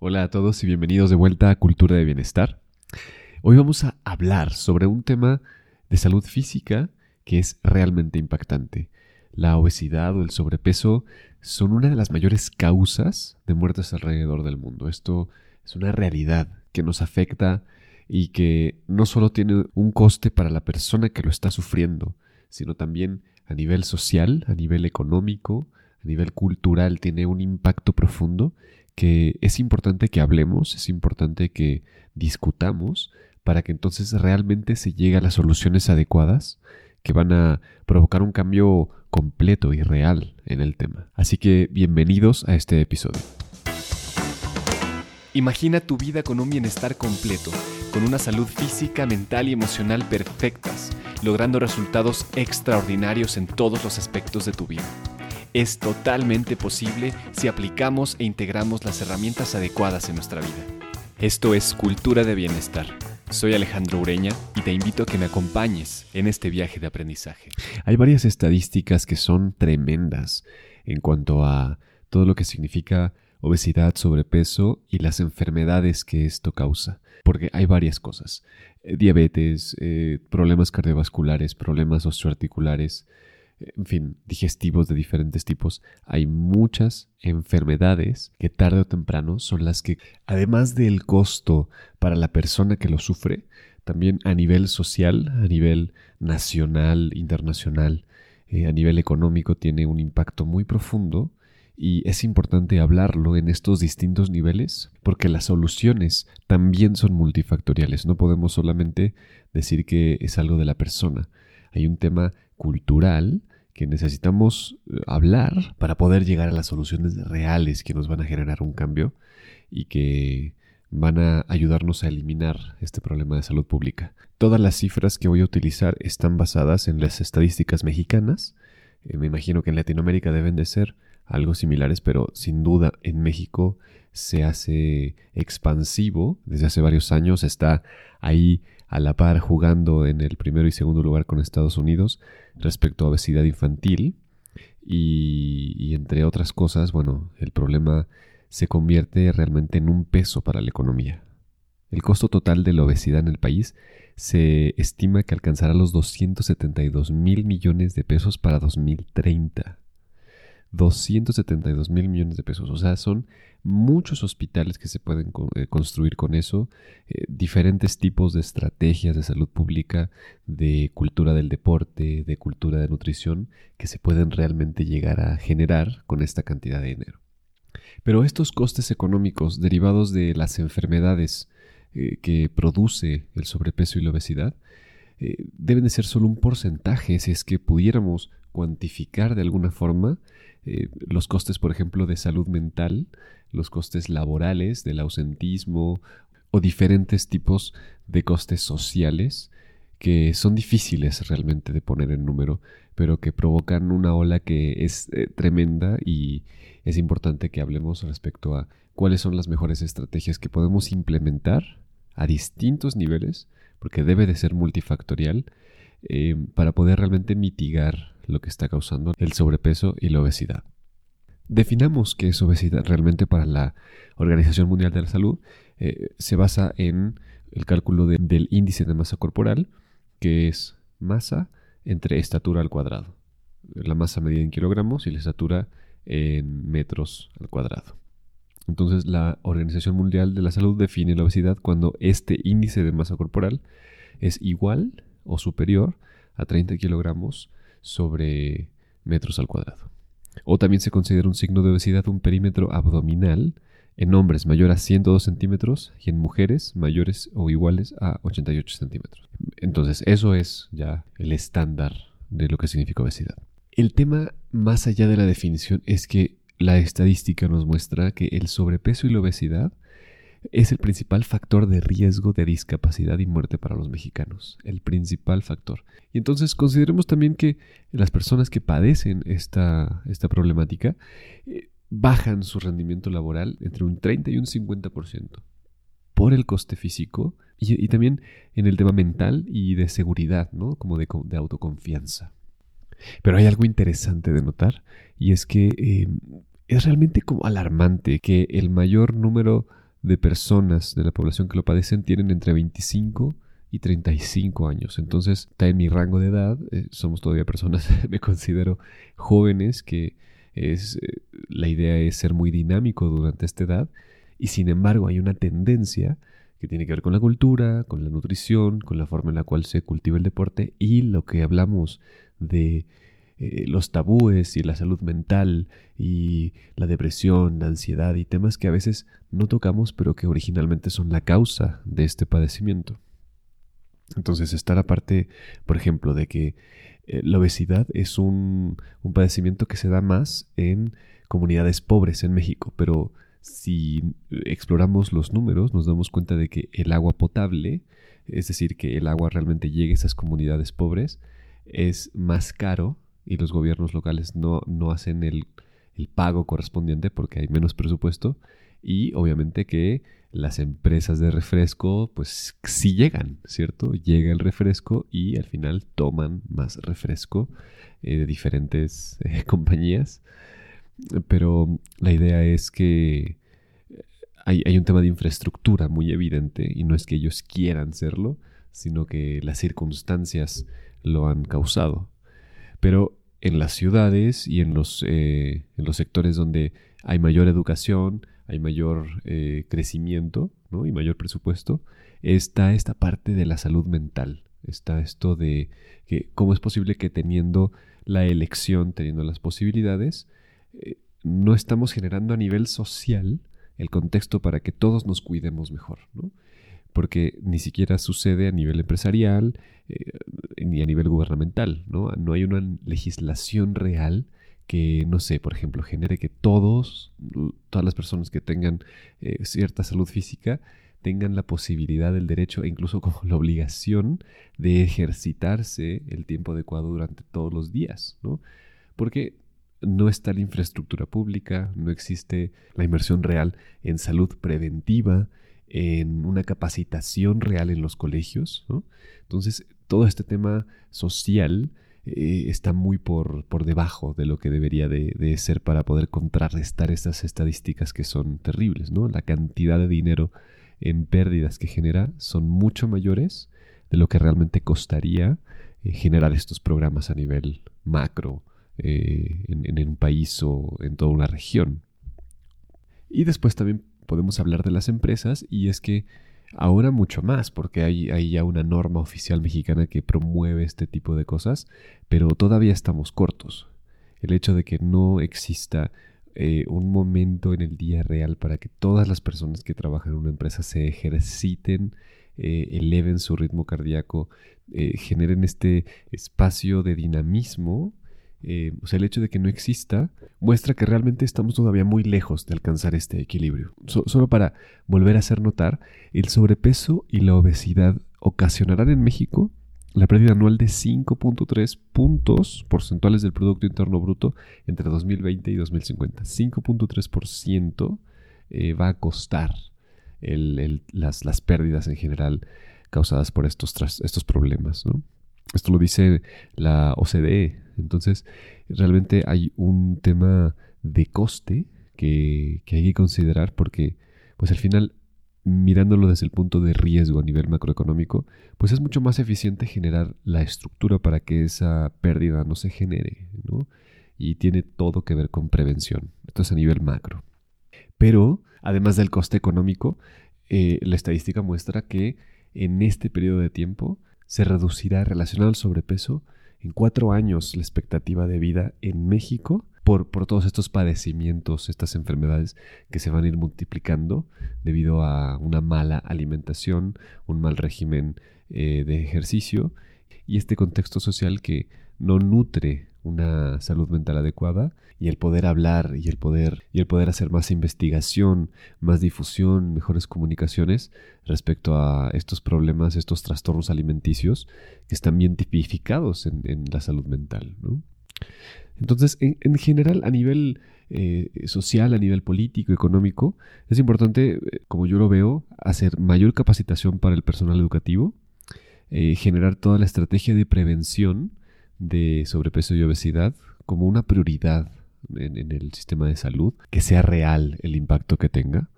Hola a todos y bienvenidos de vuelta a Cultura de Bienestar. Hoy vamos a hablar sobre un tema de salud física que es realmente impactante. La obesidad o el sobrepeso son una de las mayores causas de muertes alrededor del mundo. Esto es una realidad que nos afecta y que no solo tiene un coste para la persona que lo está sufriendo, sino también a nivel social, a nivel económico, a nivel cultural, tiene un impacto profundo que es importante que hablemos, es importante que discutamos para que entonces realmente se llegue a las soluciones adecuadas que van a provocar un cambio completo y real en el tema. Así que bienvenidos a este episodio. Imagina tu vida con un bienestar completo, con una salud física, mental y emocional perfectas, logrando resultados extraordinarios en todos los aspectos de tu vida es totalmente posible si aplicamos e integramos las herramientas adecuadas en nuestra vida. Esto es Cultura de Bienestar. Soy Alejandro Ureña y te invito a que me acompañes en este viaje de aprendizaje. Hay varias estadísticas que son tremendas en cuanto a todo lo que significa obesidad, sobrepeso y las enfermedades que esto causa. Porque hay varias cosas. Eh, diabetes, eh, problemas cardiovasculares, problemas osteoarticulares, en fin, digestivos de diferentes tipos, hay muchas enfermedades que tarde o temprano son las que, además del costo para la persona que lo sufre, también a nivel social, a nivel nacional, internacional, eh, a nivel económico, tiene un impacto muy profundo y es importante hablarlo en estos distintos niveles porque las soluciones también son multifactoriales. No podemos solamente decir que es algo de la persona. Hay un tema cultural que necesitamos eh, hablar para poder llegar a las soluciones reales que nos van a generar un cambio y que van a ayudarnos a eliminar este problema de salud pública. Todas las cifras que voy a utilizar están basadas en las estadísticas mexicanas. Eh, me imagino que en Latinoamérica deben de ser algo similares, pero sin duda en México se hace expansivo desde hace varios años, está ahí a la par jugando en el primero y segundo lugar con Estados Unidos respecto a obesidad infantil y, entre otras cosas, bueno, el problema se convierte realmente en un peso para la economía. El costo total de la obesidad en el país se estima que alcanzará los 272 mil millones de pesos para 2030. 272 mil millones de pesos. O sea, son muchos hospitales que se pueden eh, construir con eso, eh, diferentes tipos de estrategias de salud pública, de cultura del deporte, de cultura de nutrición, que se pueden realmente llegar a generar con esta cantidad de dinero. Pero estos costes económicos derivados de las enfermedades eh, que produce el sobrepeso y la obesidad, deben de ser solo un porcentaje si es que pudiéramos cuantificar de alguna forma eh, los costes, por ejemplo, de salud mental, los costes laborales, del ausentismo o diferentes tipos de costes sociales que son difíciles realmente de poner en número, pero que provocan una ola que es eh, tremenda y es importante que hablemos respecto a cuáles son las mejores estrategias que podemos implementar a distintos niveles, porque debe de ser multifactorial, eh, para poder realmente mitigar lo que está causando el sobrepeso y la obesidad. Definamos qué es obesidad realmente para la Organización Mundial de la Salud. Eh, se basa en el cálculo del índice de masa corporal, que es masa entre estatura al cuadrado. La masa medida en kilogramos y la estatura en metros al cuadrado. Entonces la Organización Mundial de la Salud define la obesidad cuando este índice de masa corporal es igual o superior a 30 kilogramos sobre metros al cuadrado. O también se considera un signo de obesidad un perímetro abdominal en hombres mayor a 102 centímetros y en mujeres mayores o iguales a 88 centímetros. Entonces, eso es ya el estándar de lo que significa obesidad. El tema más allá de la definición es que la estadística nos muestra que el sobrepeso y la obesidad es el principal factor de riesgo de discapacidad y muerte para los mexicanos. El principal factor. Y entonces consideremos también que las personas que padecen esta, esta problemática eh, bajan su rendimiento laboral entre un 30 y un 50% por el coste físico y, también en el tema mental y de seguridad, ¿no? Como de, autoconfianza. Pero hay algo interesante de notar y es que eh, es realmente como alarmante que el mayor número de personas de la población que lo padecen tienen entre 25 y 35 años. Entonces está en mi rango de edad, eh, somos todavía personas, me considero jóvenes, que es, eh, la idea es ser muy dinámico durante esta edad y sin embargo hay una tendencia que tiene que ver con la cultura, con la nutrición, con la forma en la cual se cultiva el deporte y lo que hablamos de eh, los tabúes y la salud mental y la depresión, la ansiedad y temas que a veces no tocamos pero que originalmente son la causa de este padecimiento. Entonces está la parte, por ejemplo, de que eh, la obesidad es un, un, padecimiento que se da más en comunidades pobres en México, pero si exploramos los números nos damos cuenta de que el agua potable, es decir, que el agua realmente llegue a esas comunidades pobres, es más caro y los gobiernos locales no, no hacen el, el pago correspondiente porque hay menos presupuesto y obviamente que las empresas de refresco pues sí llegan, ¿cierto? Llega el refresco y al final toman más refresco eh, de diferentes eh, compañías. Pero la idea es que hay, hay, un tema de infraestructura muy evidente y no es que ellos quieran serlo, sino que las circunstancias lo han causado. Pero en las ciudades y en los, eh, en los sectores donde hay mayor educación, hay mayor eh, crecimiento ¿no? y mayor presupuesto, está esta parte de la salud mental. Está esto de que cómo es posible que teniendo la elección, teniendo las posibilidades, eh, no estamos generando a nivel social el contexto para que todos nos cuidemos mejor. ¿no? porque ni siquiera sucede a nivel empresarial ni a nivel gubernamental, ¿no? No hay una legislación real que, no sé, por ejemplo, genere que todos, todas las personas que tengan eh, cierta salud física, tengan la posibilidad, el derecho e incluso como la obligación de ejercitarse el tiempo adecuado durante todos los días, ¿no? Porque no está la infraestructura pública, no existe la inversión real en salud preventiva, en una capacitación real en los colegios. Entonces, todo este tema social eh, está muy por, por, debajo de lo que debería de, ser para poder contrarrestar estas estadísticas que son terribles. ¿no? La cantidad de dinero en pérdidas que genera son mucho mayores de lo que realmente costaría eh, generar estos programas a nivel macro eh, en, en un país o en toda una región. Y después también podemos hablar de las empresas y es que ahora mucho más, porque hay, ya una norma oficial mexicana que promueve este tipo de cosas, pero todavía estamos cortos. El hecho de que no exista eh, un momento en el día real para que todas las personas que trabajan en una empresa se ejerciten, eh, eleven su ritmo cardíaco, eh, generen este espacio de dinamismo eh, o sea, el hecho de que no exista muestra que realmente estamos todavía muy lejos de alcanzar este equilibrio. solo para volver a hacer notar, el sobrepeso y la obesidad ocasionarán en México la pérdida anual de 5.3 puntos porcentuales del Producto Interno Bruto entre 2020 y 2050. 5.3% eh, va a costar las, las, pérdidas en general causadas por estos, estos problemas. Esto lo dice la OCDE, entonces, realmente hay un tema de coste que, hay que considerar porque, pues al final, mirándolo desde el punto de riesgo a nivel macroeconómico, pues es mucho más eficiente generar la estructura para que esa pérdida no se genere, ¿no? Y tiene todo que ver con prevención. Esto es a nivel macro. Pero, además del coste económico, eh, la estadística muestra que en este periodo de tiempo se reducirá relacionado al sobrepeso en cuatro años la expectativa de vida en México por, por, todos estos padecimientos, estas enfermedades que se van a ir multiplicando debido a una mala alimentación, un mal régimen eh, de ejercicio y este contexto social que no nutre una salud mental adecuada y el poder hablar y el poder y el poder hacer más investigación, más difusión, mejores comunicaciones respecto a estos problemas, estos trastornos alimenticios que están bien tipificados en, la salud mental. Entonces, en, general, a nivel eh, social, a nivel político, económico, es importante, eh, como yo lo veo, hacer mayor capacitación para el personal educativo, eh, generar toda la estrategia de prevención de sobrepeso y obesidad como una prioridad en, el sistema de salud, que sea real el impacto que tenga.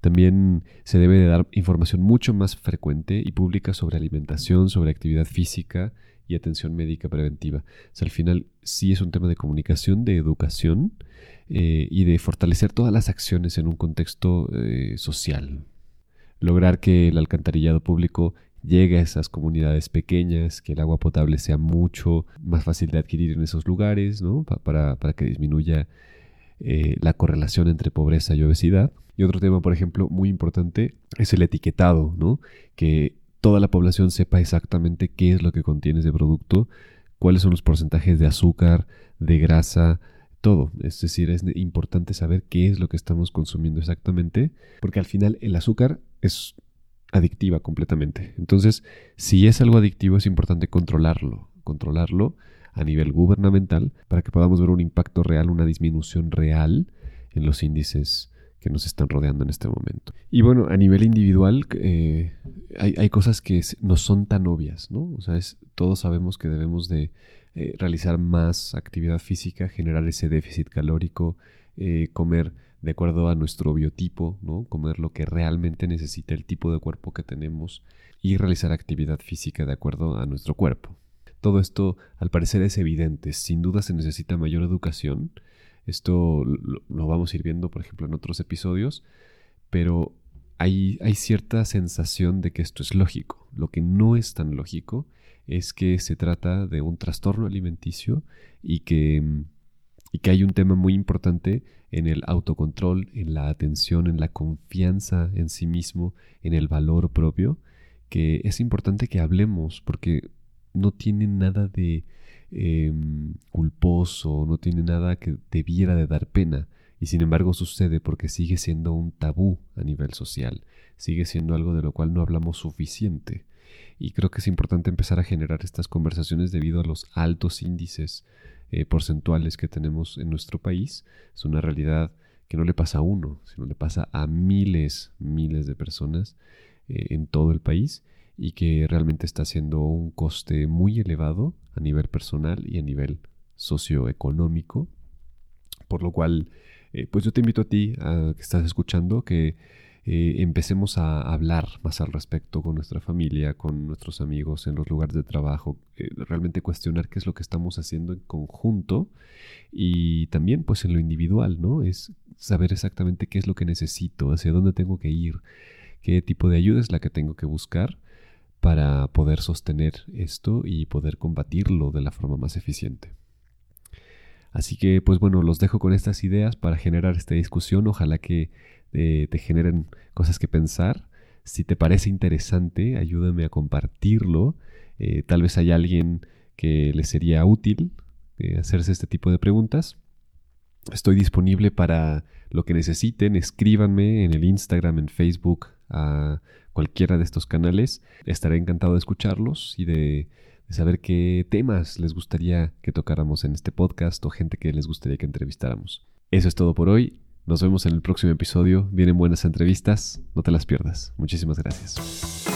También se debe de dar información mucho más frecuente y pública sobre alimentación, sobre actividad física y atención médica preventiva. al final sí es un tema de comunicación, de educación eh, y de fortalecer todas las acciones en un contexto eh, social. Lograr que el alcantarillado público llegue a esas comunidades pequeñas, que el agua potable sea mucho más fácil de adquirir en esos lugares, ¿no? para, que disminuya eh, la correlación entre pobreza y obesidad. Y otro tema, por ejemplo, muy importante es el etiquetado, ¿no? Que toda la población sepa exactamente qué es lo que contiene ese producto, cuáles son los porcentajes de azúcar, de grasa, todo. Es decir, es importante saber qué es lo que estamos consumiendo exactamente, porque al final el azúcar es adictiva completamente. Entonces, si es algo adictivo, es importante controlarlo, controlarlo a nivel gubernamental para que podamos ver un impacto real, una disminución real en los índices que nos están rodeando en este momento. Y bueno, a nivel individual eh, hay, cosas que no son tan obvias, ¿no? O sea, todos sabemos que debemos de eh, realizar más actividad física, generar ese déficit calórico, eh, comer de acuerdo a nuestro biotipo, ¿no? Comer lo que realmente necesita el tipo de cuerpo que tenemos y realizar actividad física de acuerdo a nuestro cuerpo. Todo esto al parecer es evidente, sin duda se necesita mayor educación, esto lo, vamos a ir viendo, por ejemplo, en otros episodios, pero hay, hay cierta sensación de que esto es lógico. Lo que no es tan lógico es que se trata de un trastorno alimenticio y que, y que hay un tema muy importante en el autocontrol, en la atención, en la confianza en sí mismo, en el valor propio, que es importante que hablemos porque no tiene nada de Em, culposo, no tiene nada que debiera de dar pena. Y sin embargo sucede porque sigue siendo un tabú a nivel social, sigue siendo algo de lo cual no hablamos suficiente. Y creo que es importante empezar a generar estas conversaciones debido a los altos índices eh, porcentuales que tenemos en nuestro país. Es una realidad que no le pasa a uno, sino le pasa a miles, miles de personas eh, en todo el país y que realmente está siendo un coste muy elevado a nivel personal y a nivel socioeconómico. Por lo cual, eh, pues yo te invito a ti, a, que estás escuchando, que eh, empecemos a hablar más al respecto con nuestra familia, con nuestros amigos en los lugares de trabajo, eh, realmente cuestionar qué es lo que estamos haciendo en conjunto y también pues en lo individual, ¿no? Es saber exactamente qué es lo que necesito, hacia dónde tengo que ir, qué tipo de ayuda es la que tengo que buscar para poder sostener esto y poder combatirlo de la forma más eficiente. Así que, pues bueno, los dejo con estas ideas para generar esta discusión. Ojalá que eh, te generen cosas que pensar. Si te parece interesante, ayúdame a compartirlo. Eh, tal vez hay alguien que le sería útil eh, hacerse este tipo de preguntas. Estoy disponible para lo que necesiten. Escríbanme en el Instagram, en Facebook, a cualquiera de estos canales. Estaré encantado de escucharlos y de, saber qué temas les gustaría que tocáramos en este podcast o gente que les gustaría que entrevistáramos. Eso es todo por hoy. Nos vemos en el próximo episodio. Vienen buenas entrevistas. No te las pierdas. Muchísimas gracias.